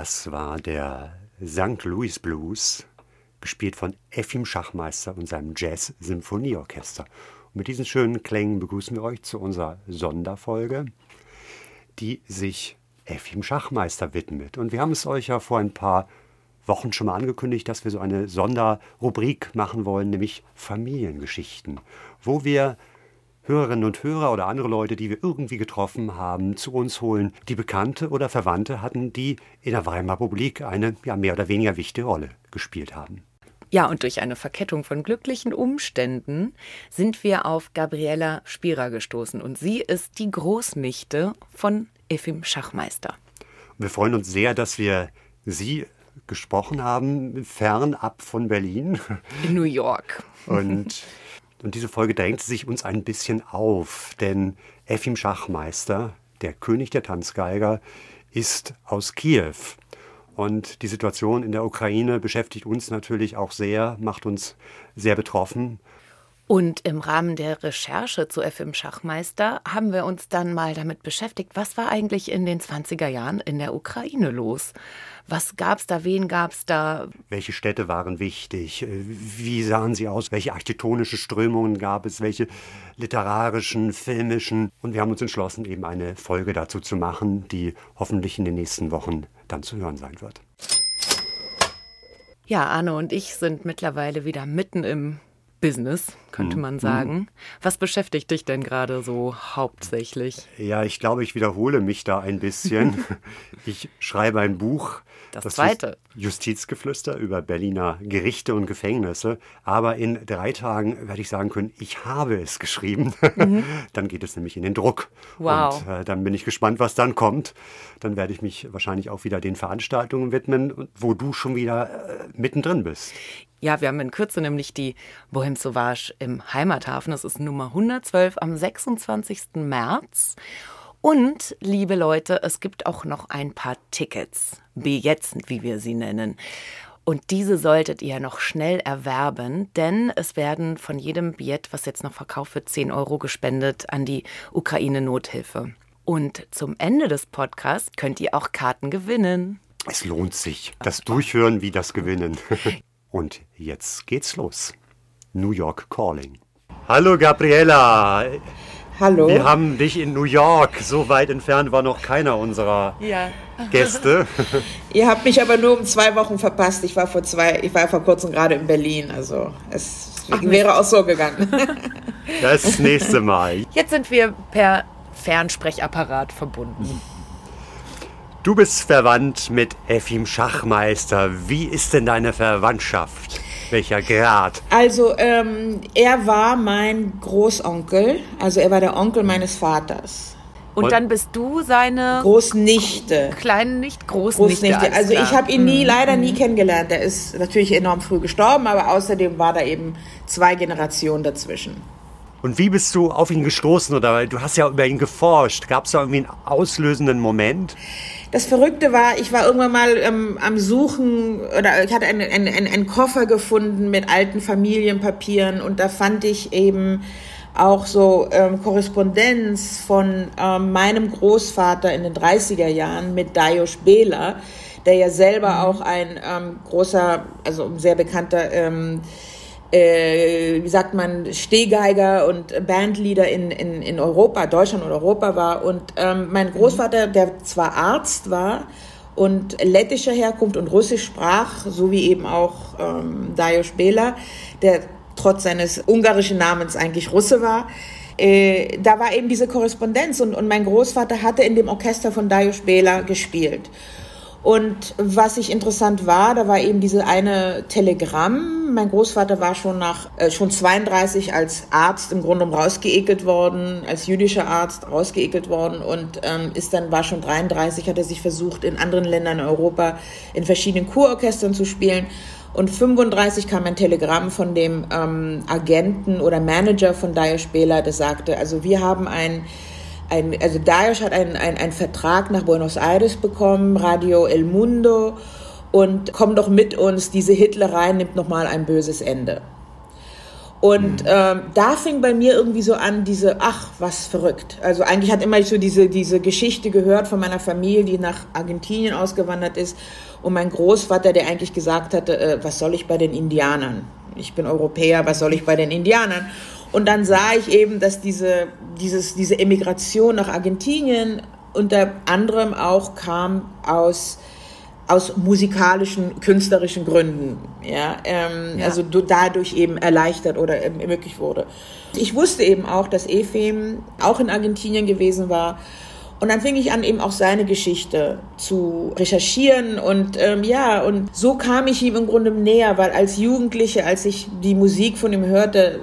Das war der St. Louis Blues, gespielt von Efim Schachmeister und seinem Jazz-Symphonieorchester. Und mit diesen schönen Klängen begrüßen wir euch zu unserer Sonderfolge, die sich Efim Schachmeister widmet. Und wir haben es euch ja vor ein paar Wochen schon mal angekündigt, dass wir so eine Sonderrubrik machen wollen, nämlich Familiengeschichten, wo wir Hörerinnen und Hörer oder andere Leute, die wir irgendwie getroffen haben, zu uns holen, die Bekannte oder Verwandte hatten, die in der Weimarer Republik eine ja, mehr oder weniger wichtige Rolle gespielt haben. Ja, und durch eine Verkettung von glücklichen Umständen sind wir auf Gabriela Spira gestoßen. Und sie ist die Großnichte von Efim Schachmeister. Wir freuen uns sehr, dass wir Sie gesprochen haben, fernab von Berlin. In New York. Und, und diese Folge drängt sich uns ein bisschen auf, denn Efim Schachmeister, der König der Tanzgeiger, ist aus Kiew. Und die Situation in der Ukraine beschäftigt uns natürlich auch sehr, macht uns sehr betroffen. Und im Rahmen der Recherche zu FM Schachmeister haben wir uns dann mal damit beschäftigt, was war eigentlich in den 20er Jahren in der Ukraine los? Was gab's da, wen gab's da? Welche Städte waren wichtig? Wie sahen sie aus? Welche architektonische Strömungen gab es? Welche literarischen, filmischen? Und wir haben uns entschlossen, eben eine Folge dazu zu machen, die hoffentlich in den nächsten Wochen dann zu hören sein wird. Ja, Arne und ich sind mittlerweile wieder mitten im Business, könnte man sagen. Was beschäftigt dich denn gerade so hauptsächlich? Ja, ich glaube, ich wiederhole mich da ein bisschen. ich schreibe ein Buch. Das zweite. Justizgeflüster über Berliner Gerichte und Gefängnisse. Aber in drei Tagen werde ich sagen können, ich habe es geschrieben. dann geht es nämlich in den Druck. Wow. Und äh, dann bin ich gespannt, was dann kommt. Dann werde ich mich wahrscheinlich auch wieder den Veranstaltungen widmen, wo du schon wieder äh, mittendrin bist. Ja, wir haben in Kürze nämlich die Bohem Sauvage im Heimathafen. Das ist Nummer 112 am 26. März. Und, liebe Leute, es gibt auch noch ein paar Tickets. Billets, wie wir sie nennen. Und diese solltet ihr noch schnell erwerben, denn es werden von jedem Billett, was jetzt noch verkauft wird, 10 Euro gespendet an die Ukraine-Nothilfe. Und zum Ende des Podcasts könnt ihr auch Karten gewinnen. Es lohnt sich. Das Durchhören wie das Gewinnen. Und jetzt geht's los. New York Calling. Hallo Gabriela. Hallo. Wir haben dich in New York. So weit entfernt war noch keiner unserer Ja. Gäste. Ihr habt mich aber nur um zwei Wochen verpasst. Ich war vor zwei, ich war vor kurzem gerade in Berlin. Also es wäre auch so gegangen. Das nächste Mal. Jetzt sind wir per Fernsprechapparat verbunden. Du bist verwandt mit Efim Schachmeister. Wie ist denn deine Verwandtschaft? Welcher Grad? Also ähm, er war mein Großonkel. Also er war der Onkel meines Vaters. Und Und- dann bist du seine Großnichte. kleine nicht Großnichte. Großnichte. Also ich habe ihn nie, leider nie kennengelernt. Er ist natürlich enorm früh gestorben, aber außerdem war da eben zwei Generationen dazwischen. Und wie bist du auf ihn gestoßen? Oder du hast ja über ihn geforscht. Gab es da irgendwie einen auslösenden Moment? Das Verrückte war, ich war irgendwann mal ähm, am Suchen oder ich hatte einen, einen, einen, Koffer gefunden mit alten Familienpapieren und da fand ich eben auch so ähm, Korrespondenz von ähm, meinem Großvater in den 30er Jahren mit Dajos Bela, der ja selber auch ein ähm, großer, also ein sehr bekannter ähm, äh, wie sagt man, Stehgeiger und Bandleader in, in, in Europa, Deutschland und Europa war. Und ähm, mein Großvater, der zwar Arzt war und lettischer Herkunft und Russisch sprach, so wie eben auch ähm, Dajos Bela, der trotz seines ungarischen Namens eigentlich Russe war, äh, da war eben diese Korrespondenz und, und mein Großvater hatte in dem Orchester von Dajos Bela gespielt. Und was ich interessant war, da war eben diese eine Telegramm. Mein Großvater war schon nach äh, schon 32 als Arzt im Grunde rausgeekelt worden, als jüdischer Arzt rausgeekelt worden und ähm, ist dann war schon 33, hat er sich versucht in anderen Ländern in Europa in verschiedenen Kurorchestern zu spielen. Und 35 kam ein Telegramm von dem ähm, Agenten oder Manager von Dire Spela, das sagte, also wir haben ein ein, also Daesh hat einen, einen, einen Vertrag nach Buenos Aires bekommen, Radio El Mundo, und komm doch mit uns, diese Hitlerei nimmt nochmal ein böses Ende. Und mhm. ähm, da fing bei mir irgendwie so an, diese, ach, was verrückt. Also eigentlich hat immer so diese, diese Geschichte gehört von meiner Familie, die nach Argentinien ausgewandert ist. Und mein Großvater, der eigentlich gesagt hatte, äh, was soll ich bei den Indianern? Ich bin Europäer, was soll ich bei den Indianern? Und dann sah ich eben, dass diese, dieses, diese Emigration nach Argentinien unter anderem auch kam aus, aus musikalischen, künstlerischen Gründen, ja, ähm, ja. also dadurch eben erleichtert oder ermöglicht wurde. Ich wusste eben auch, dass Efem auch in Argentinien gewesen war. Und dann fing ich an, eben auch seine Geschichte zu recherchieren und ähm, ja, und so kam ich ihm im Grunde näher, weil als Jugendliche, als ich die Musik von ihm hörte,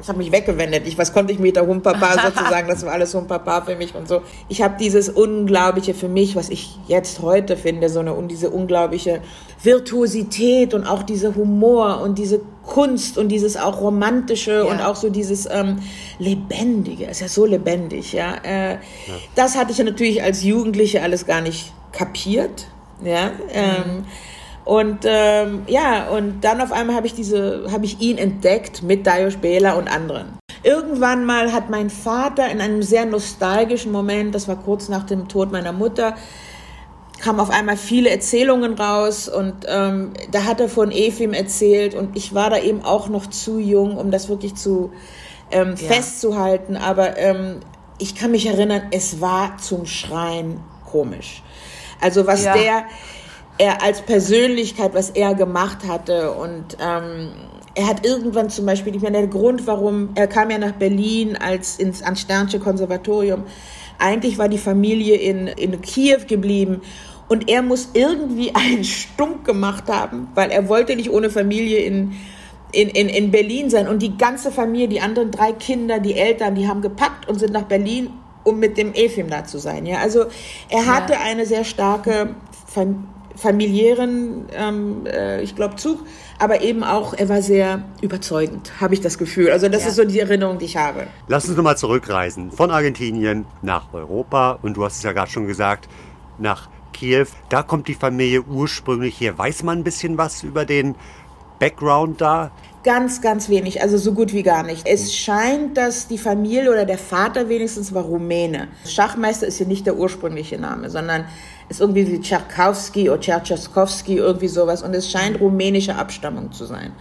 ich habe mich weggewendet. Ich, was konnte ich mit der Humpapa sozusagen? Das war alles Humpapa für mich und so. Ich habe dieses Unglaubliche für mich, was ich jetzt heute finde, so eine, und diese unglaubliche Virtuosität und auch dieser Humor und diese Kunst und dieses auch romantische ja. und auch so dieses ähm, lebendige. Ist ja so lebendig, ja? Äh, ja. Das hatte ich ja natürlich als Jugendliche alles gar nicht kapiert, ja. Ähm, mhm. Und ähm, ja, und dann auf einmal habe ich diese, habe ich ihn entdeckt mit Dajos Bela und anderen. Irgendwann mal hat mein Vater in einem sehr nostalgischen Moment, das war kurz nach dem Tod meiner Mutter, kamen auf einmal viele Erzählungen raus und ähm, da hat er von Efim erzählt und ich war da eben auch noch zu jung, um das wirklich zu ähm, ja. festzuhalten. Aber ähm, ich kann mich erinnern, es war zum Schreien komisch. Also was ja. der er als Persönlichkeit, was er gemacht hatte und ähm, er hat irgendwann zum Beispiel, ich meine, der Grund, warum er kam ja nach Berlin als ins ans Sternsche Konservatorium. Eigentlich war die Familie in, in Kiew geblieben und er muss irgendwie einen Stunk gemacht haben, weil er wollte nicht ohne Familie in, in, in, in Berlin sein. Und die ganze Familie, die anderen drei Kinder, die Eltern, die haben gepackt und sind nach Berlin, um mit dem Efim da zu sein. Ja, also er hatte ja. eine sehr starke Familie familiären, ähm, äh, ich glaube, Zug, aber eben auch, er war sehr überzeugend, habe ich das Gefühl. Also das ja. ist so die Erinnerung, die ich habe. Lass uns nochmal zurückreisen von Argentinien nach Europa und du hast es ja gerade schon gesagt, nach Kiew. Da kommt die Familie ursprünglich her. Weiß man ein bisschen was über den Background da? Ganz, ganz wenig, also so gut wie gar nicht. Es scheint, dass die Familie oder der Vater wenigstens war Rumäne. Schachmeister ist hier nicht der ursprüngliche Name, sondern ist irgendwie wie Tchaikovsky oder Tchaikovsky, irgendwie sowas. Und es scheint rumänische Abstammung zu sein.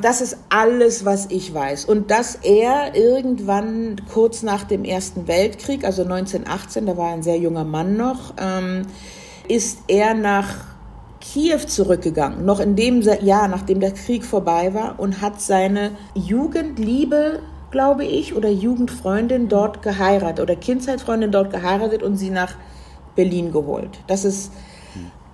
Das ist alles, was ich weiß. Und dass er irgendwann kurz nach dem Ersten Weltkrieg, also 1918, da war ein sehr junger Mann noch, ähm, ist er nach Kiew zurückgegangen, noch in dem Jahr, nachdem der Krieg vorbei war, und hat seine Jugendliebe, glaube ich, oder Jugendfreundin dort geheiratet oder Kindheitsfreundin dort geheiratet und sie nach Berlin geholt. Das ist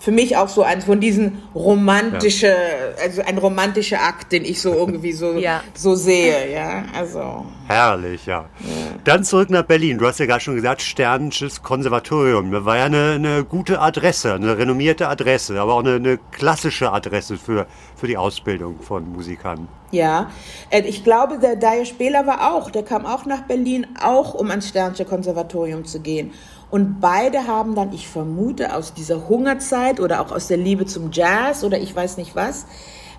für mich auch so eins von diesen romantische, ja. also ein romantischer Akt, den ich so irgendwie so, ja. so sehe, ja, also. Herrlich, ja. ja. Dann zurück nach Berlin. Du hast ja gerade schon gesagt, Sternisches Konservatorium. Das war ja eine, eine, gute Adresse, eine renommierte Adresse, aber auch eine, eine klassische Adresse für, für die Ausbildung von Musikern. Ja, äh, ich glaube, der Daya Spieler war auch, der kam auch nach Berlin, auch um ans Sternische Konservatorium zu gehen. Und beide haben dann, ich vermute, aus dieser Hungerzeit oder auch aus der Liebe zum Jazz oder ich weiß nicht was,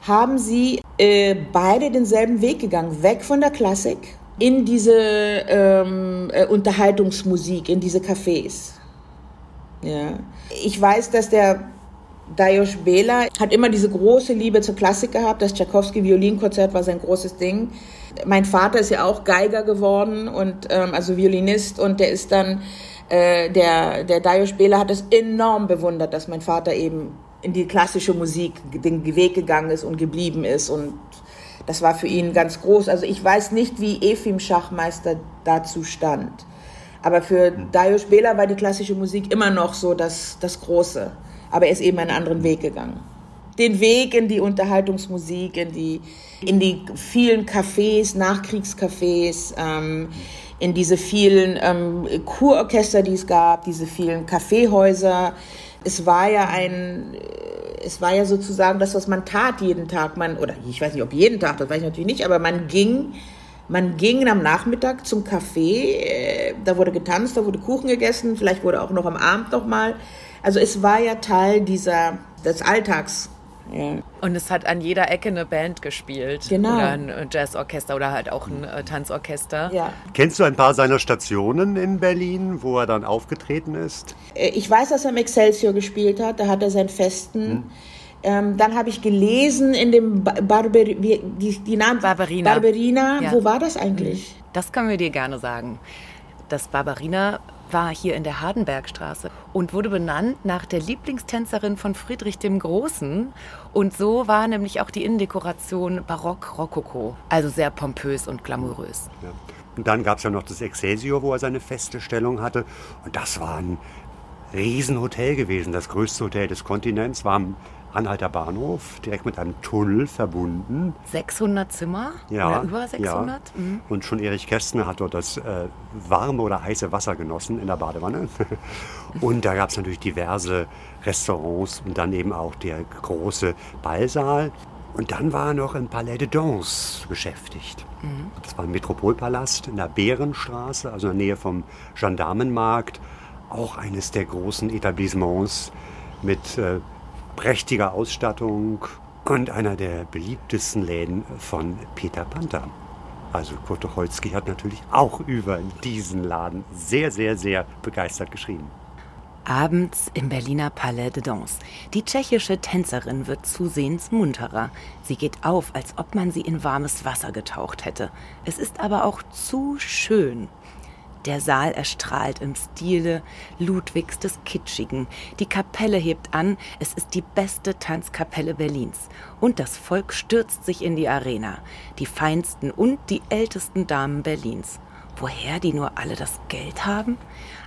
haben sie äh, beide denselben Weg gegangen, weg von der Klassik in diese ähm, äh, Unterhaltungsmusik, in diese Cafés. Ja. Ich weiß, dass der Dajos Bela hat immer diese große Liebe zur Klassik gehabt. Das Tchaikovsky-Violinkonzert war sein großes Ding. Mein Vater ist ja auch Geiger geworden und ähm, also Violinist und der ist dann äh, der der Dajos Bela hat es enorm bewundert, dass mein Vater eben in die klassische Musik den Weg gegangen ist und geblieben ist und das war für ihn ganz groß. Also ich weiß nicht, wie Efim Schachmeister dazu stand. Aber für Dajos Bela war die klassische Musik immer noch so das, das Große. Aber er ist eben einen anderen Weg gegangen. Den Weg in die Unterhaltungsmusik, in die, in die vielen Cafés, Nachkriegscafés, ähm, in diese vielen ähm, Kurorchester, die es gab, diese vielen Kaffeehäuser. Es war ja ein, es war ja sozusagen das, was man tat jeden Tag. Man, oder ich weiß nicht, ob jeden Tag, das weiß ich natürlich nicht, aber man ging man ging am Nachmittag zum Café, äh, da wurde getanzt, da wurde Kuchen gegessen, vielleicht wurde auch noch am Abend noch mal. Also es war ja Teil dieser des Alltags. Ja. Und es hat an jeder Ecke eine Band gespielt. Genau. Oder ein äh, Jazzorchester oder halt auch ein äh, Tanzorchester. Ja. Kennst du ein paar seiner Stationen in Berlin, wo er dann aufgetreten ist? Ich weiß, dass er im Excelsior gespielt hat, da hat er seinen Festen. Hm. Ähm, dann habe ich gelesen in dem Barber, die, die Namen Barberina. Barberina. Ja. Wo war das eigentlich? Das können wir dir gerne sagen. Das Barberina war hier in der Hardenbergstraße und wurde benannt nach der Lieblingstänzerin von Friedrich dem Großen. Und so war nämlich auch die Innendekoration barock-rokoko, also sehr pompös und glamourös. Ja. Und dann gab es ja noch das Excelsior, wo er seine feste Stellung hatte. Und das war ein Riesenhotel gewesen, das größte Hotel des Kontinents, war Anhalter Bahnhof, direkt mit einem Tunnel verbunden. 600 Zimmer? Ja. Oder über 600? Ja. Mhm. Und schon Erich Kästner hat dort das äh, warme oder heiße Wasser genossen in der Badewanne. und da gab es natürlich diverse Restaurants und dann eben auch der große Ballsaal. Und dann war er noch im Palais de Danse beschäftigt. Mhm. Das war ein Metropolpalast in der Bärenstraße, also in der Nähe vom Gendarmenmarkt. Auch eines der großen Etablissements mit äh, prächtiger Ausstattung und einer der beliebtesten Läden von Peter Panther. Also Kurt Tucholsky hat natürlich auch über diesen Laden sehr, sehr, sehr begeistert geschrieben. Abends im Berliner Palais de Danse. Die tschechische Tänzerin wird zusehends munterer. Sie geht auf, als ob man sie in warmes Wasser getaucht hätte. Es ist aber auch zu schön. Der Saal erstrahlt im Stile Ludwigs des Kitschigen. Die Kapelle hebt an, es ist die beste Tanzkapelle Berlins. Und das Volk stürzt sich in die Arena. Die feinsten und die ältesten Damen Berlins. Woher die nur alle das Geld haben?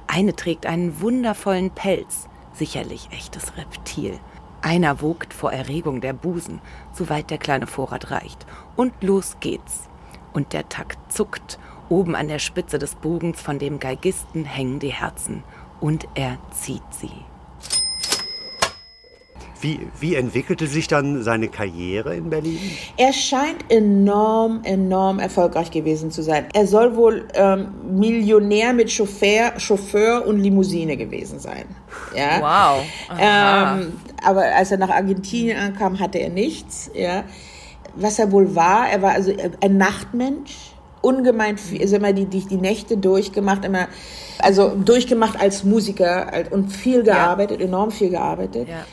Eine trägt einen wundervollen Pelz, sicherlich echtes Reptil. Einer wogt vor Erregung der Busen, soweit der kleine Vorrat reicht. Und los geht's. Und der Takt zuckt Oben an der Spitze des Bogens von dem Geigisten hängen die Herzen und er zieht sie. Wie, wie, entwickelte sich dann seine Karriere in Berlin? Er scheint enorm, enorm erfolgreich gewesen zu sein. Er soll wohl ähm, Millionär mit Chauffeur, Chauffeur und Limousine gewesen sein. Ja? Wow. Ähm, aber als er nach Argentinien ankam, hatte er nichts. Ja? Was er wohl war, er war also ein Nachtmensch ungemein viel, also immer die, die, die Nächte durchgemacht, immer, also durchgemacht als Musiker und viel gearbeitet, ja. enorm viel gearbeitet. Ja.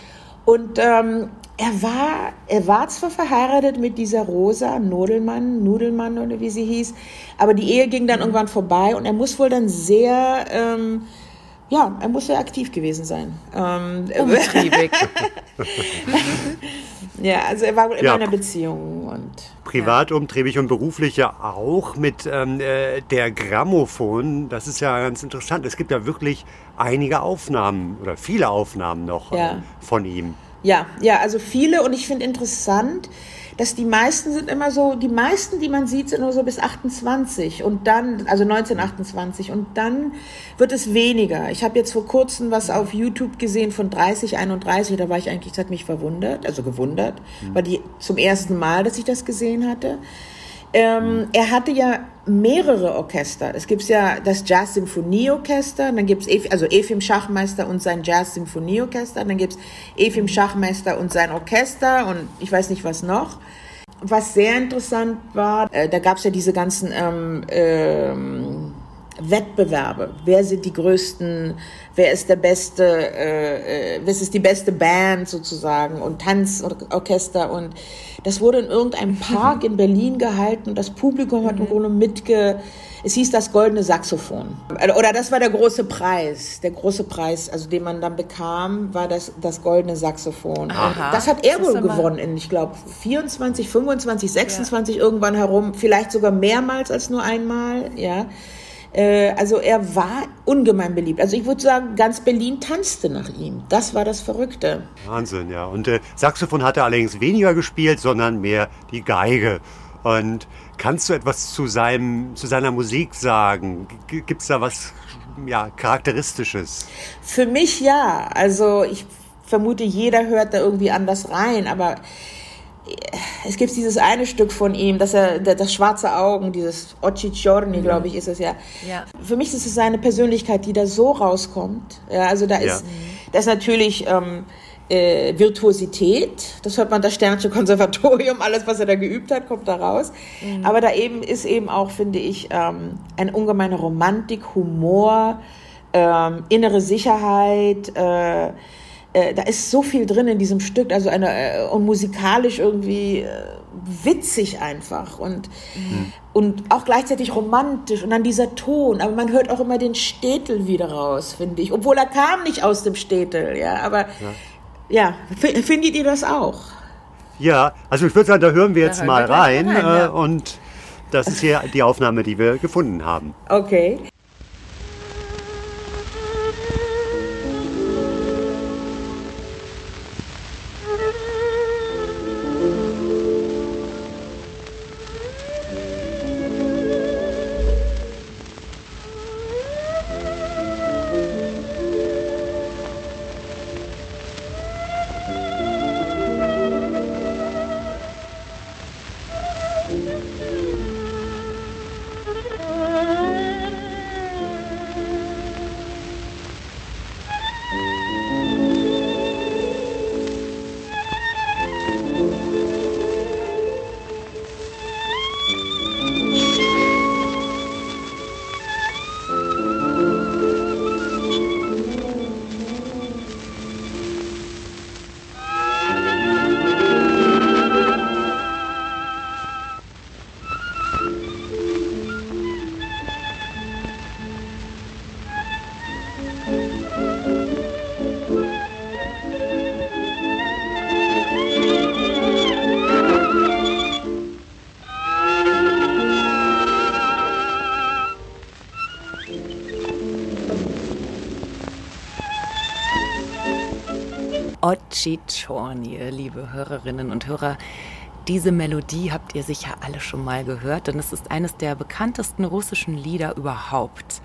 Und ähm, er war, er war zwar verheiratet mit dieser Rosa Nudelmann, Nudelmann oder wie sie hieß, aber die Ehe ging dann mhm. irgendwann vorbei und er muss wohl dann sehr, ähm, ja, er muss sehr aktiv gewesen sein. Ähm, Umtriebig. ja, also er war wohl immer ja. in einer Beziehung und privat ja. umtriebig und beruflich ja auch mit ähm, äh, der Grammophon. Das ist ja ganz interessant. Es gibt ja wirklich einige Aufnahmen oder viele Aufnahmen noch ja. äh, von ihm. Ja, ja, also viele und ich finde interessant, dass die meisten sind immer so, die meisten, die man sieht, sind nur so bis 28 und dann, also 1928 und dann wird es weniger. Ich habe jetzt vor kurzem was auf YouTube gesehen von 30, 31, da war ich eigentlich, das hat mich verwundert, also gewundert, mhm. war die zum ersten Mal, dass ich das gesehen hatte. Ähm, er hatte ja mehrere Orchester. Es gibt ja das Jazz-Symphonieorchester, dann gibt es also Efim Schachmeister und sein Jazz-Symphonieorchester, dann gibt es Efim Schachmeister und sein Orchester und ich weiß nicht was noch. Was sehr interessant war, äh, da gab es ja diese ganzen ähm, ähm, Wettbewerbe. Wer sind die größten, wer ist der beste, äh, äh, was ist die beste Band sozusagen und Tanzorchester und das wurde in irgendeinem Park in Berlin gehalten und das Publikum hat im Grunde mitge, es hieß das goldene Saxophon. Oder das war der große Preis, der große Preis, also den man dann bekam, war das, das goldene Saxophon. Das hat er wohl gewonnen in, ich glaube, 24, 25, 26 irgendwann herum, vielleicht sogar mehrmals als nur einmal, ja. Äh, Also er war ungemein beliebt. Also ich würde sagen, ganz Berlin tanzte nach ihm. Das war das Verrückte. Wahnsinn, ja. Und äh, Saxophon hat er allerdings weniger gespielt, sondern mehr die Geige. Und kannst du etwas zu, seinem, zu seiner Musik sagen? Gibt es da was ja, Charakteristisches? Für mich ja. Also ich vermute, jeder hört da irgendwie anders rein, aber es gibt dieses eine Stück von ihm, dass er das, das schwarze Augen, dieses Occhigiorni, glaube ich, ist es ja. Ja. Für mich ist es seine Persönlichkeit, die da so rauskommt. Ja, also da Ja. ist, da ist natürlich ähm, äh, Virtuosität. Das hört man das Sternsche Konservatorium, alles, was er da geübt hat, kommt da raus. Aber da eben ist eben auch, finde ich, ähm, eine ungemeine Romantik, Humor, ähm, innere Sicherheit. Äh, äh, da ist so viel drin in diesem Stück, also eine äh, und musikalisch irgendwie äh, witzig einfach und und auch gleichzeitig romantisch und dann dieser Ton, aber man hört auch immer den Städtel wieder raus, finde ich, obwohl er kam nicht aus dem Städtel, ja, aber ja, f- findet ihr das auch? Ja, also ich würde sagen, da hören wir jetzt hören mal wir rein. rein, ja. äh, Und das ist hier die Aufnahme, die wir gefunden haben. Okay. Occhichorni, liebe Hörerinnen und Hörer. Diese Melodie habt ihr sicher alle schon mal gehört, denn es ist eines der bekanntesten russischen Lieder überhaupt.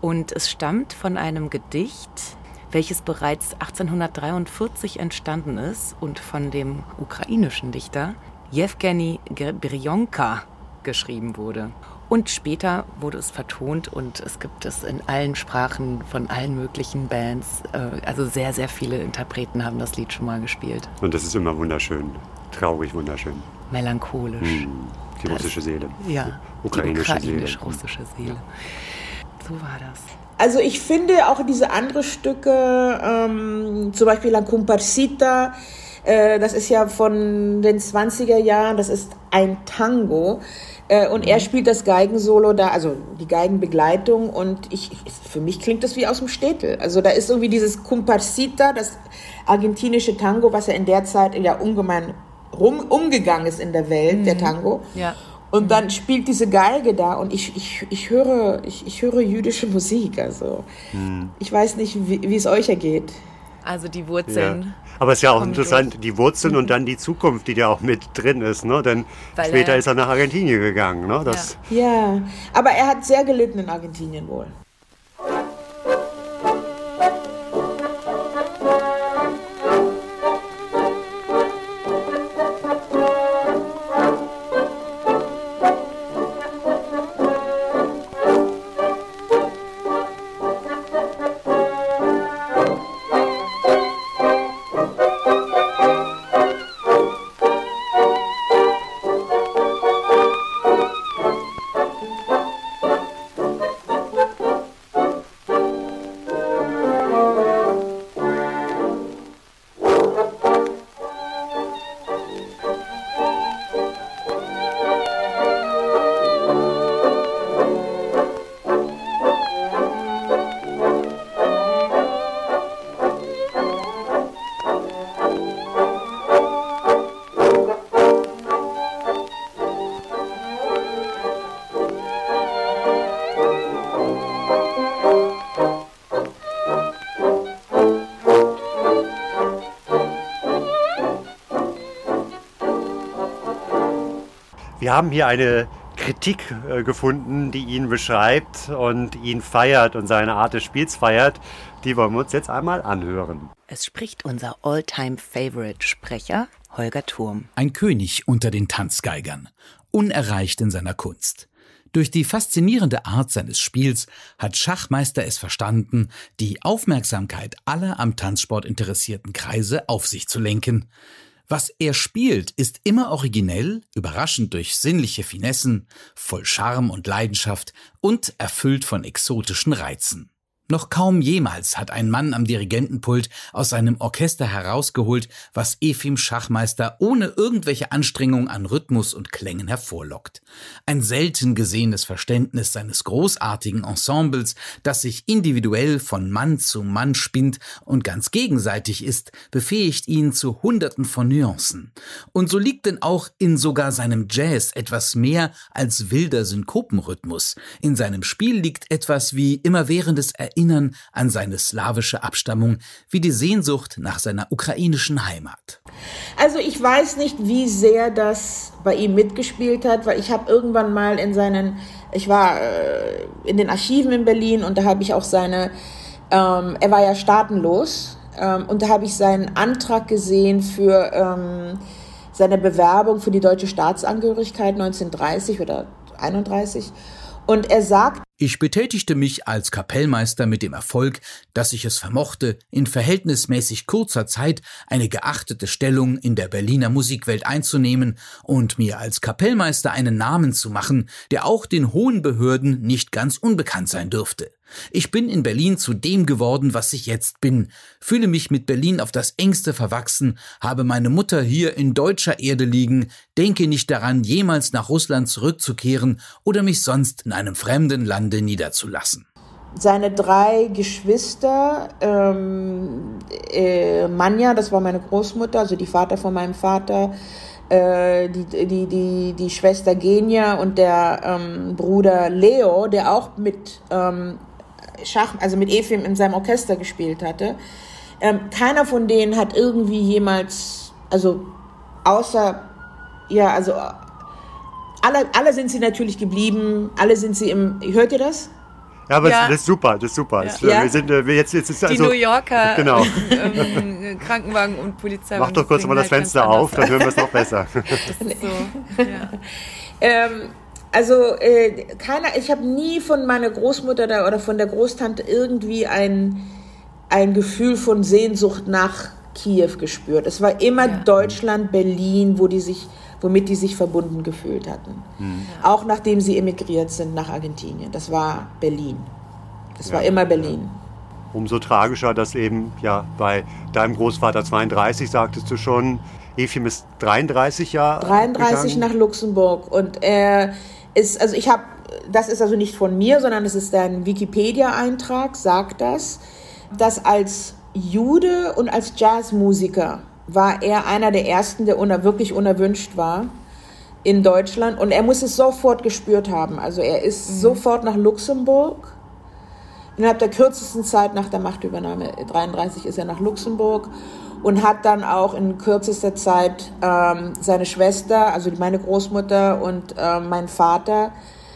Und es stammt von einem Gedicht, welches bereits 1843 entstanden ist und von dem ukrainischen Dichter Jewgeni Brionka geschrieben wurde. Und später wurde es vertont und es gibt es in allen Sprachen von allen möglichen Bands. Äh, Also sehr, sehr viele Interpreten haben das Lied schon mal gespielt. Und das ist immer wunderschön. Traurig, wunderschön. Melancholisch. Die russische Seele. Ja, Ukrainische die Seele. ukrainisch-russische Seele. So war das. Also ich finde auch diese anderen Stücke, ähm, zum Beispiel La Comparsita, äh, das ist ja von den 20er Jahren, das ist ein Tango. Äh, und er spielt das Geigensolo da, also die Geigenbegleitung und ich, für mich klingt das wie aus dem Städtel. Also da ist irgendwie dieses Comparsita, das argentinische Tango, was ja in der Zeit ja ungemein rum, umgegangen ist in der Welt, der Tango. Ja. Und dann spielt diese Geige da und ich, ich, ich, höre, ich, ich höre jüdische Musik. Also ich weiß nicht, wie, wie es euch ergeht. Also die Ja. Wurzeln. Aber es ist ja auch interessant, die Wurzeln und dann die Zukunft, die da auch mit drin ist. Ne? Denn Weil später er- ist er nach Argentinien gegangen. Ne? Das, Ja, aber er hat sehr gelitten in Argentinien wohl. Wir haben hier eine Kritik äh, gefunden, die ihn beschreibt und ihn feiert und seine Art des Spiels feiert. Die wollen wir uns jetzt einmal anhören. Es spricht unser All-Time-Favorite-Sprecher Holger Turm. Ein König unter den Tanzgeigern, unerreicht in seiner Kunst. Durch die faszinierende Art seines Spiels hat Schachmeister es verstanden, die Aufmerksamkeit aller am Tanzsport interessierten Kreise auf sich zu lenken. Was er spielt, ist immer originell, überraschend durch sinnliche Finessen, voll Charme und Leidenschaft und erfüllt von exotischen Reizen. Noch kaum jemals hat ein Mann am Dirigentenpult aus seinem Orchester herausgeholt, was Efim Schachmeister ohne irgendwelche Anstrengung an Rhythmus und Klängen hervorlockt. Ein selten gesehenes Verständnis seines großartigen Ensembles, das sich individuell von Mann zu Mann spinnt und ganz gegenseitig ist, befähigt ihn zu Hunderten von Nuancen. Und so liegt denn auch in sogar seinem Jazz etwas mehr als wilder Synkopenrhythmus. In seinem Spiel liegt etwas wie immerwährendes Erinnern an seine slawische Abstammung, wie die Sehnsucht nach seiner ukrainischen Heimat. Also ich weiß nicht, wie sehr das bei ihm mitgespielt hat, weil ich habe irgendwann mal in seinen, ich war äh, in den Archiven in Berlin und da habe ich auch seine, ähm, er war ja staatenlos ähm, und da habe ich seinen Antrag gesehen für ähm, seine Bewerbung für die deutsche Staatsangehörigkeit 1930 oder 31 und er sagt, ich betätigte mich als Kapellmeister mit dem Erfolg, dass ich es vermochte, in verhältnismäßig kurzer Zeit eine geachtete Stellung in der Berliner Musikwelt einzunehmen und mir als Kapellmeister einen Namen zu machen, der auch den hohen Behörden nicht ganz unbekannt sein dürfte. Ich bin in Berlin zu dem geworden, was ich jetzt bin, fühle mich mit Berlin auf das engste verwachsen, habe meine Mutter hier in deutscher Erde liegen, denke nicht daran, jemals nach Russland zurückzukehren oder mich sonst in einem fremden Lande niederzulassen. Seine drei Geschwister, ähm, äh, Manja, das war meine Großmutter, also die Vater von meinem Vater, äh, die, die, die, die Schwester Genia und der ähm, Bruder Leo, der auch mit ähm, Schach, also mit Efim in seinem Orchester gespielt hatte. Ähm, keiner von denen hat irgendwie jemals, also außer, ja, also alle, alle sind sie natürlich geblieben, alle sind sie im, hört ihr das? Ja, aber ja. Das, ist super, das ist super. Ja. Wir sind äh, wir jetzt, jetzt ist also, Die New Yorker genau. ähm, Krankenwagen und Polizei. Mach doch kurz mal das halt Fenster auf, dann hören wir es noch besser. Das ist so, ja. ähm, also äh, keiner, ich habe nie von meiner Großmutter da, oder von der Großtante irgendwie ein, ein Gefühl von Sehnsucht nach Kiew gespürt. Es war immer ja. Deutschland, Berlin, wo die sich, womit die sich verbunden gefühlt hatten. Mhm. Auch nachdem sie emigriert sind nach Argentinien. Das war Berlin. Das ja. war immer Berlin. Umso tragischer, dass eben ja bei deinem Großvater 32, sagtest du schon, Efim ist 33 Jahre 33 gegangen. nach Luxemburg und er ist, also ich habe, das ist also nicht von mir, sondern es ist ein Wikipedia-Eintrag, sagt das, dass als Jude und als Jazzmusiker war er einer der ersten, der uner, wirklich unerwünscht war in Deutschland und er muss es sofort gespürt haben. Also er ist mhm. sofort nach Luxemburg. Innerhalb der kürzesten Zeit nach der Machtübernahme, 33, ist er nach Luxemburg und hat dann auch in kürzester Zeit ähm, seine Schwester, also meine Großmutter und äh, mein Vater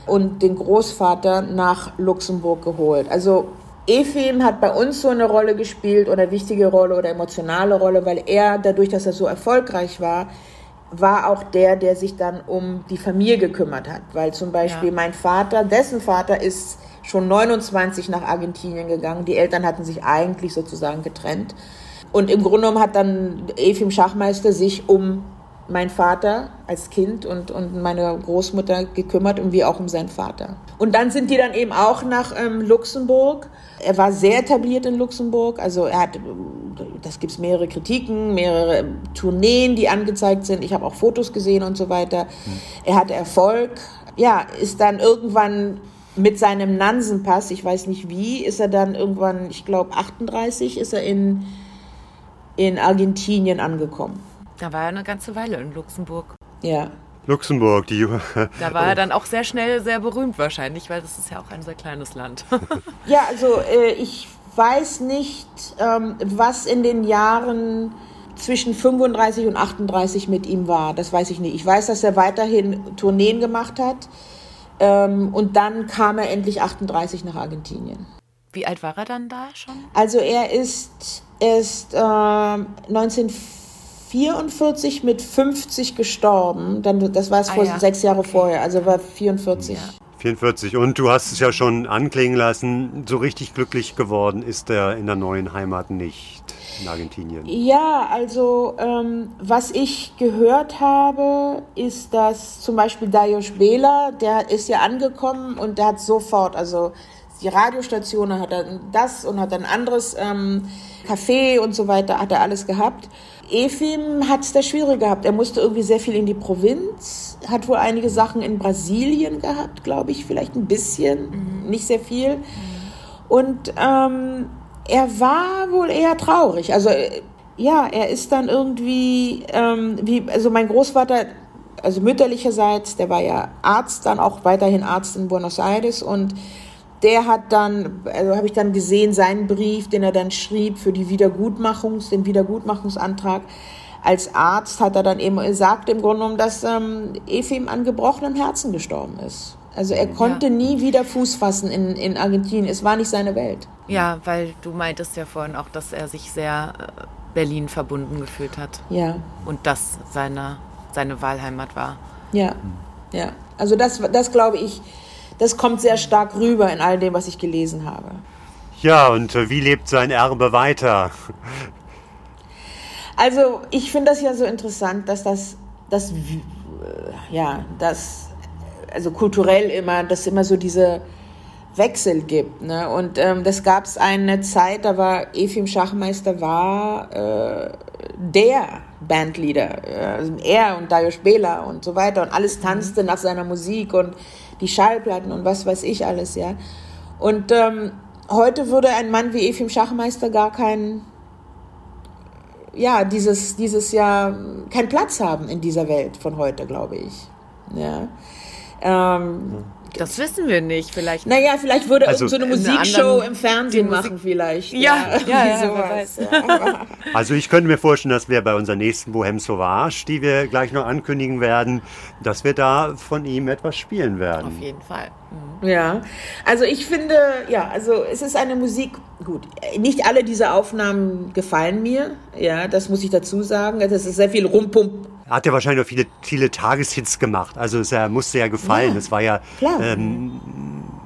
und den Großvater nach Luxemburg geholt. Also Efim hat bei uns so eine Rolle gespielt oder wichtige Rolle oder emotionale Rolle, weil er dadurch, dass er so erfolgreich war, war auch der, der sich dann um die Familie gekümmert hat. Weil zum Beispiel ja. mein Vater, dessen Vater ist schon 29 nach Argentinien gegangen. Die Eltern hatten sich eigentlich sozusagen getrennt. Und im Grunde genommen hat dann Efim Schachmeister sich um meinen Vater als Kind und, und meine Großmutter gekümmert und wie auch um seinen Vater. Und dann sind die dann eben auch nach ähm, Luxemburg. Er war sehr etabliert in Luxemburg. Also er hat, das gibt es mehrere Kritiken, mehrere Tourneen, die angezeigt sind. Ich habe auch Fotos gesehen und so weiter. Er hatte Erfolg. Ja, ist dann irgendwann mit seinem Nansenpass, ich weiß nicht wie, ist er dann irgendwann, ich glaube 38, ist er in in Argentinien angekommen. Da war er eine ganze Weile in Luxemburg. Ja. Luxemburg, die. Da war er dann auch sehr schnell sehr berühmt wahrscheinlich, weil das ist ja auch ein sehr kleines Land. ja, also äh, ich weiß nicht, ähm, was in den Jahren zwischen 35 und 38 mit ihm war. Das weiß ich nicht. Ich weiß, dass er weiterhin Tourneen gemacht hat. Ähm, und dann kam er endlich 38 nach Argentinien. Wie alt war er dann da schon? Also er ist, ist äh, 1944 mit 50 gestorben. Dann, das war es Ah, ja. sechs Jahre Okay. vorher, also war 44. Ja. 44. Und du hast es ja schon anklingen lassen, so richtig glücklich geworden ist er in der neuen Heimat nicht in Argentinien. Ja, also ähm, was ich gehört habe, ist, dass zum Beispiel Dajos Bela, der ist ja angekommen und der hat sofort, also die Radiostation hat dann das und hat ein anderes ähm, Café und so weiter, hat er alles gehabt. Efim hat es da schwierig gehabt. Er musste irgendwie sehr viel in die Provinz, hat wohl einige Sachen in Brasilien gehabt, glaube ich, vielleicht ein bisschen, nicht sehr viel. Und ähm, er war wohl eher traurig. Also äh, ja, er ist dann irgendwie, ähm, wie, also mein Großvater, also mütterlicherseits, der war ja Arzt, dann auch weiterhin Arzt in Buenos Aires und der hat dann, also habe ich dann gesehen, seinen Brief, den er dann schrieb für die Wiedergutmachungs, den Wiedergutmachungsantrag. Als Arzt hat er dann eben gesagt, im Grunde genommen, dass ähm, Efim an gebrochenem Herzen gestorben ist. Also er konnte nie wieder Fuß fassen in, in Argentinien. Es war nicht seine Welt. Ja, weil du meintest ja vorhin auch, dass er sich sehr äh, Berlin verbunden gefühlt hat Ja, und das seine, seine Wahlheimat war. ja, ja. Also das, das glaube ich, das kommt sehr stark rüber in all dem, was ich gelesen habe. Ja, und äh, wie lebt sein Erbe weiter? Also ich finde das ja so interessant, dass das, das, äh, ja, das, also kulturell immer, dass immer so diese Wechsel gibt. Ne? Und ähm, das gab es eine Zeit, da war Efim Schachmeister war äh, der Bandleader. Äh, Also er und Dajos Bela und so weiter und alles tanzte nach seiner Musik und die Schallplatten und was weiß ich alles, ja. Und ähm, heute würde ein Mann wie Efim Schachmeister gar keinen ja, dieses, dieses Jahr keinen Platz haben in dieser Welt von heute, glaube ich. Ja. Ähm, Das wissen wir nicht. Vielleicht. naja, vielleicht würde Also- also, so eine Musikshow im Fernsehen Musik- machen, vielleicht. Ja, ja, ja, wer sowas, weiß. Ja. Also ich könnte mir vorstellen, dass wir bei unserer nächsten Bohème Sauvage, die wir gleich noch ankündigen werden, dass wir da von ihm etwas spielen werden. Auf jeden Fall. Mhm. Ja, also ich finde, ja, also es ist eine Musik, gut, nicht alle diese Aufnahmen gefallen mir, ja, das muss ich dazu sagen. Das ist sehr viel Rumpump. Er hat ja wahrscheinlich auch viele, viele Tageshits gemacht. Also es er musste ja gefallen. Ja, es war ja, klar. ähm,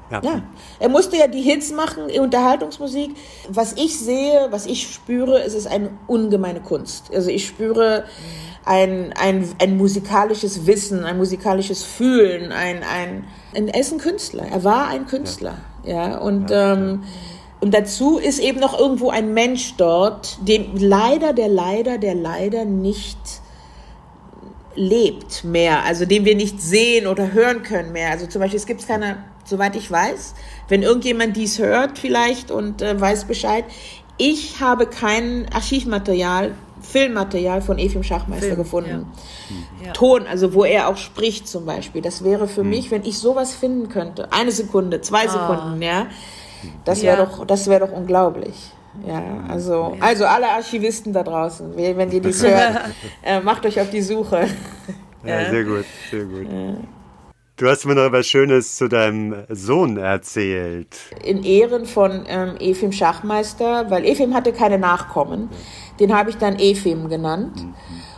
ja. Ja, er musste ja die Hits machen, Unterhaltungsmusik. Was ich sehe, was ich spüre, es ist eine ungemeine Kunst. Also ich spüre ein, ein, ein musikalisches Wissen, ein musikalisches Fühlen, ein, ein, ein, er ist ein Künstler. Er war ein Künstler. Ja, und, ähm, und dazu ist eben noch irgendwo ein Mensch dort, den leider, der leider, der leider nicht lebt mehr, also den wir nicht sehen oder hören können mehr. Also zum Beispiel, es gibt keine, soweit ich weiß, wenn irgendjemand dies hört vielleicht und äh, weiß Bescheid, ich habe kein Archivmaterial, Filmmaterial von Efim Schachmeister Film, gefunden. Ja. Ton, also wo er auch spricht zum Beispiel. Das wäre für mich, wenn ich sowas finden könnte, eine Sekunde, zwei Sekunden, ja, das wäre Ja. doch, das wäre doch unglaublich. Ja, also, also alle Archivisten da draußen, wenn ihr dies hört, äh, macht euch auf die Suche. Ja, sehr gut, sehr gut. Du hast mir noch etwas Schönes zu deinem Sohn erzählt. in Ehren von ähm, Efim Schachmeister, weil Efim hatte keine Nachkommen. Den habe ich dann Efim genannt.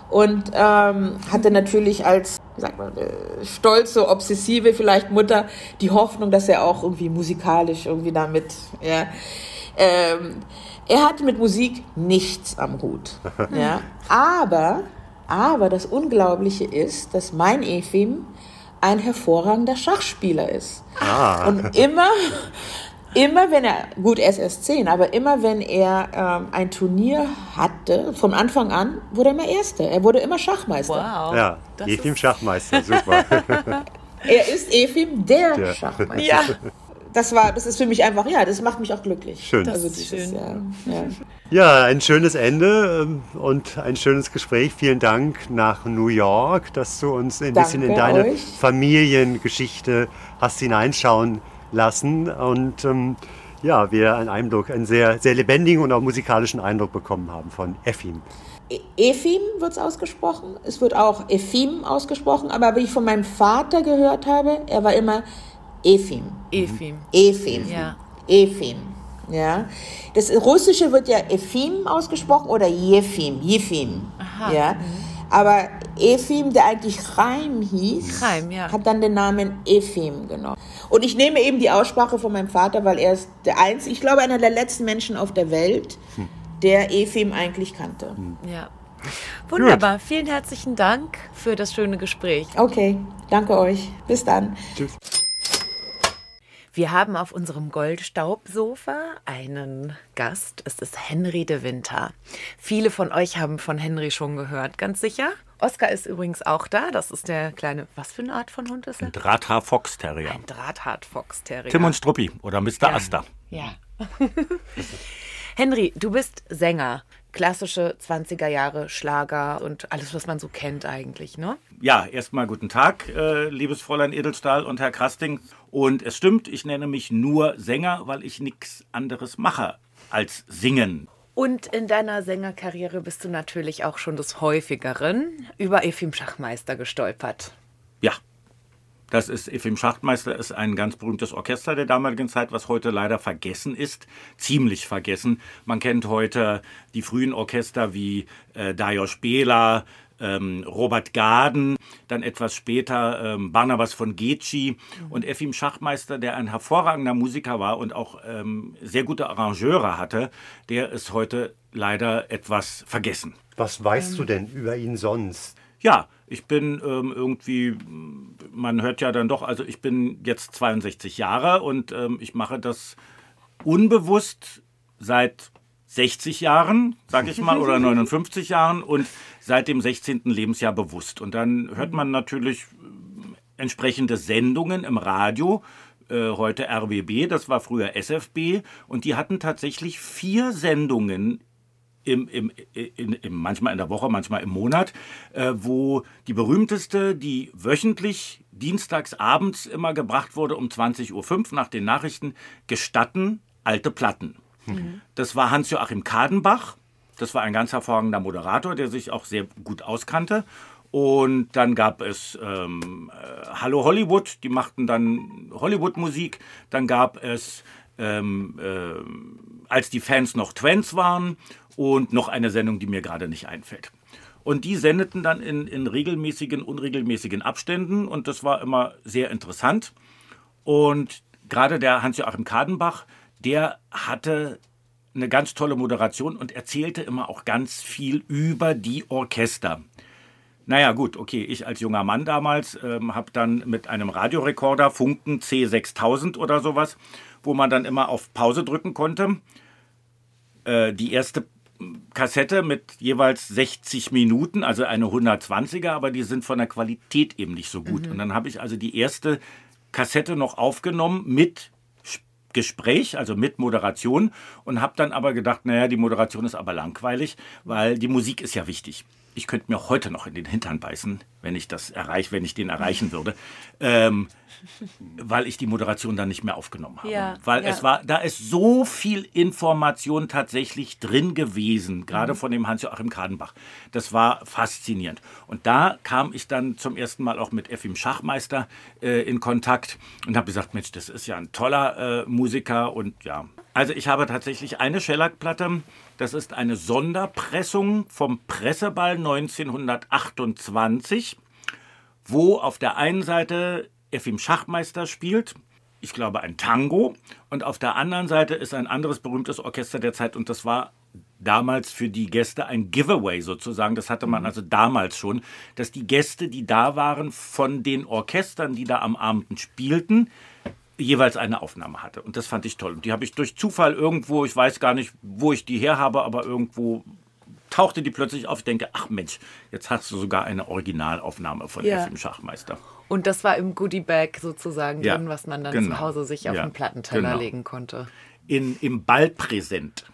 Und ähm, hatte natürlich als, sagt man, äh, stolze, obsessive vielleicht Mutter die Hoffnung, dass er auch irgendwie musikalisch irgendwie damit, ja. Ähm, er hatte mit Musik nichts am Hut. Ja. Aber, aber das Unglaubliche ist, dass mein Efim ein hervorragender Schachspieler ist. Ah, Und immer, immer wenn er, gut, er ist erst zehn, aber immer wenn er ähm, ein Turnier hatte, von Anfang an, wurde er immer Erster. Er wurde immer Schachmeister. Wow. ja, Das Efim ist- Schachmeister, super. Er ist Efim der, Der. Schachmeister. Ja. Das war, das ist für mich einfach, ja, das macht mich auch glücklich. Schön. Also dieses, schön. Ja, ja. Ja, ein schönes Ende ähm, und ein schönes Gespräch. Vielen Dank nach New York, dass du uns ein bisschen in Danke deine euch. Familiengeschichte hast hineinschauen lassen und ähm, ja, wir einen Eindruck, einen sehr, sehr lebendigen und auch musikalischen Eindruck bekommen haben von Effin. E- Efim wird es ausgesprochen. Es wird auch Efim ausgesprochen. Aber wie ich von meinem Vater gehört habe, er war immer Efim. Efim. Efim. Ja. Efim. Ja. Das Russische wird ja Efim ausgesprochen oder Jefim. Jefim. Ja. Aber Efim, der eigentlich Chaim hieß, Chaim, ja. hat dann den Namen Efim genommen. Und ich nehme eben die Aussprache von meinem Vater, weil er ist der einzige, ich glaube, einer der letzten Menschen auf der Welt, der Efim eigentlich kannte. Ja. Wunderbar. Vielen herzlichen Dank für das schöne Gespräch. Okay, danke euch. Bis dann. Wir haben auf unserem Goldstaubsofa einen Gast. Es ist Henry de Winter. Viele von euch haben von Henry schon gehört, ganz sicher. Oskar ist übrigens auch da. Das ist der kleine, was für eine Art von Hund ist er? Drahthaar Fox Terrier. Ein Drahthaar-Fox-Terrier. Tim und Struppi oder Mr. Aster. Ja. Henry, du bist Sänger. Klassische 20er Jahre Schlager und alles, was man so kennt eigentlich, ne? Ja, erstmal guten Tag, äh, liebes Fräulein Edelstahl und Herr Krasting. Und es stimmt, ich nenne mich nur Sänger, weil ich nichts anderes mache als singen. Und in deiner Sängerkarriere bist du natürlich auch schon des Häufigeren über Efim Schachmeister gestolpert. Ja, das ist Efim Schachtmeister, ist ein ganz berühmtes Orchester der damaligen Zeit, was heute leider vergessen ist, ziemlich vergessen. Man kennt heute die frühen Orchester wie äh, Dajos Bela, ähm, Robert Gaden, dann etwas später ähm, Barnabas von Getschi und Efim Schachmeister, der ein hervorragender Musiker war und auch ähm, sehr gute Arrangeure hatte, der ist heute leider etwas vergessen. Was weißt du denn über ihn sonst? Ja, ich bin ähm, irgendwie, man hört ja dann doch, also ich bin jetzt 62 Jahre und ähm, ich mache das unbewusst seit 60 Jahren, sag ich mal, oder 59 Jahren und seit dem 16. Lebensjahr bewusst. Und dann hört man natürlich äh, entsprechende Sendungen im Radio, äh, heute RBB, das war früher SFB, und die hatten tatsächlich vier Sendungen im, im, in, im, manchmal in der Woche, manchmal im Monat, äh, wo die berühmteste, die wöchentlich dienstags abends immer gebracht wurde um 20.05 Uhr nach den Nachrichten, gestatten alte Platten. Das war Hans-Joachim Kadenbach. Das war ein ganz hervorragender Moderator, der sich auch sehr gut auskannte. Und dann gab es ähm, äh, Hallo Hollywood, die machten dann Hollywood-Musik. Dann gab es, ähm, äh, als die Fans noch Twents waren, und noch eine Sendung, die mir gerade nicht einfällt. Und die sendeten dann in, in regelmäßigen, unregelmäßigen Abständen und das war immer sehr interessant. Und gerade der Hans-Joachim Kadenbach, der hatte eine ganz tolle Moderation und erzählte immer auch ganz viel über die Orchester. Naja, gut, okay, ich als junger Mann damals ähm, habe dann mit einem Radiorekorder, Funken C6000 oder sowas, wo man dann immer auf Pause drücken konnte, äh, die erste Kassette mit jeweils 60 Minuten, also eine 120er, aber die sind von der Qualität eben nicht so gut. Und dann habe ich also die erste Kassette noch aufgenommen mit Gespräch, also mit Moderation und habe dann aber gedacht, naja, die Moderation ist aber langweilig, weil die Musik ist ja wichtig. Ich könnte mir heute noch in den Hintern beißen, wenn ich das erreiche, wenn ich den erreichen würde, ähm, weil ich die Moderation dann nicht mehr aufgenommen habe. Ja, weil ja. es war, da ist so viel Information tatsächlich drin gewesen, gerade von dem Hans-Joachim Kadenbach. Das war faszinierend. Und da kam ich dann zum ersten Mal auch mit Efim Schachmeister äh, in Kontakt und habe gesagt, Mensch, das ist ja ein toller äh, Musiker und ja. Also ich habe tatsächlich eine Schellackplatte, das ist eine Sonderpressung vom Presseball 1928, wo auf der einen Seite Efim Schachmeister spielt, ich glaube ein Tango, und auf der anderen Seite ist ein anderes berühmtes Orchester der Zeit und das war damals für die Gäste ein Giveaway sozusagen. Das hatte man also damals schon, dass die Gäste, die da waren, von den Orchestern, die da am Abend spielten, jeweils eine Aufnahme hatte. Und das fand ich toll. Und die habe ich durch Zufall irgendwo, ich weiß gar nicht, wo ich die her habe, aber irgendwo tauchte die plötzlich auf. Ich denke, ach Mensch, jetzt hast du sogar eine Originalaufnahme von Ja. Efim Schachmeister. Und das war im Goodie-Bag sozusagen Ja, drin, was man dann genau. zu Hause sich auf Ja, den Plattenteller genau. legen konnte. In, Im Ballpräsent,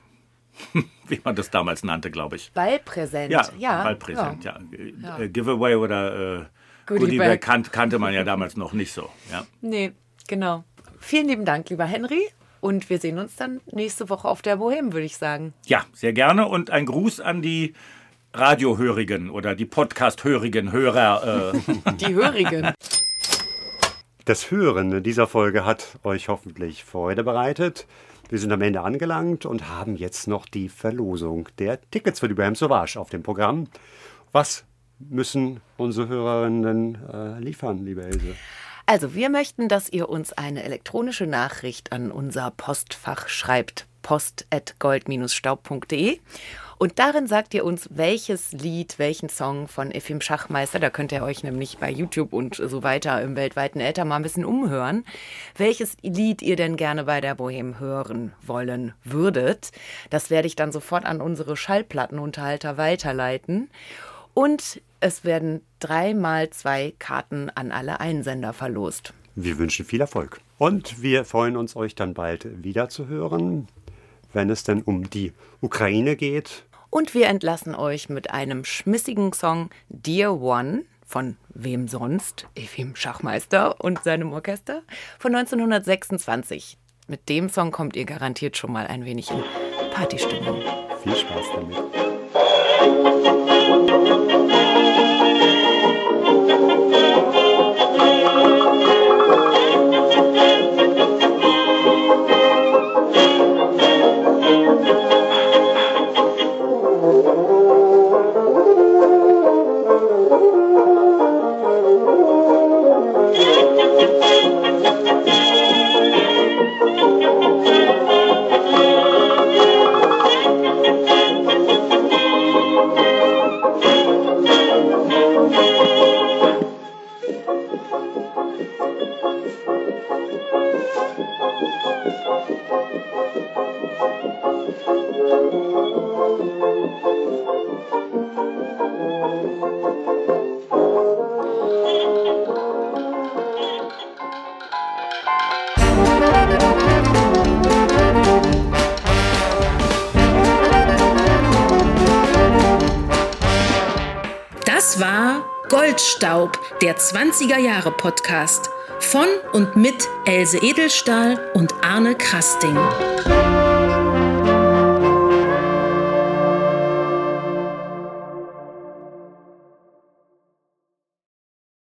wie man das damals nannte, glaube ich. Ballpräsent. Ja, ja Ballpräsent, ja. ja. Äh, Giveaway oder äh, Goodie Goodie Bag Bag. kan kannte man ja damals noch nicht so. Ja. Nee, genau. Vielen lieben Dank, lieber Henry. Und wir sehen uns dann nächste Woche auf der Bohem, würde ich sagen. ja, sehr gerne und ein Gruß an die Radiohörigen oder die Podcast-hörigen Hörer. Äh. Die Hörigen. Das Hören dieser Folge hat euch hoffentlich Freude bereitet. Wir sind am Ende angelangt und haben jetzt noch die Verlosung der Tickets für die Bram Sauvage auf dem Programm. Was müssen unsere Hörerinnen äh, liefern, liebe Else? Also, wir möchten, dass ihr uns eine elektronische Nachricht an unser Postfach schreibt. post.gold-staub.de und darin sagt ihr uns, welches Lied, welchen Song von Efim Schachmeister, da könnt ihr euch nämlich bei YouTube und so weiter im weltweiten Äther mal ein bisschen umhören, welches Lied ihr denn gerne bei der Bohem hören wollen würdet. Das werde ich dann sofort an unsere Schallplattenunterhalter weiterleiten. Und es werden dreimal zwei Karten an alle Einsender verlost. Wir wünschen viel Erfolg. Und wir freuen uns, euch dann bald wieder zu hören, wenn es denn um die Ukraine geht. Und wir entlassen euch mit einem schmissigen Song Dear One von wem sonst? Efim Schachmeister und seinem Orchester von 1926. Mit dem Song kommt ihr garantiert schon mal ein wenig in Partystimmung. Viel Spaß damit. Thank you. 90er Jahre Podcast von und mit Else Edelstahl und Arne Krasting.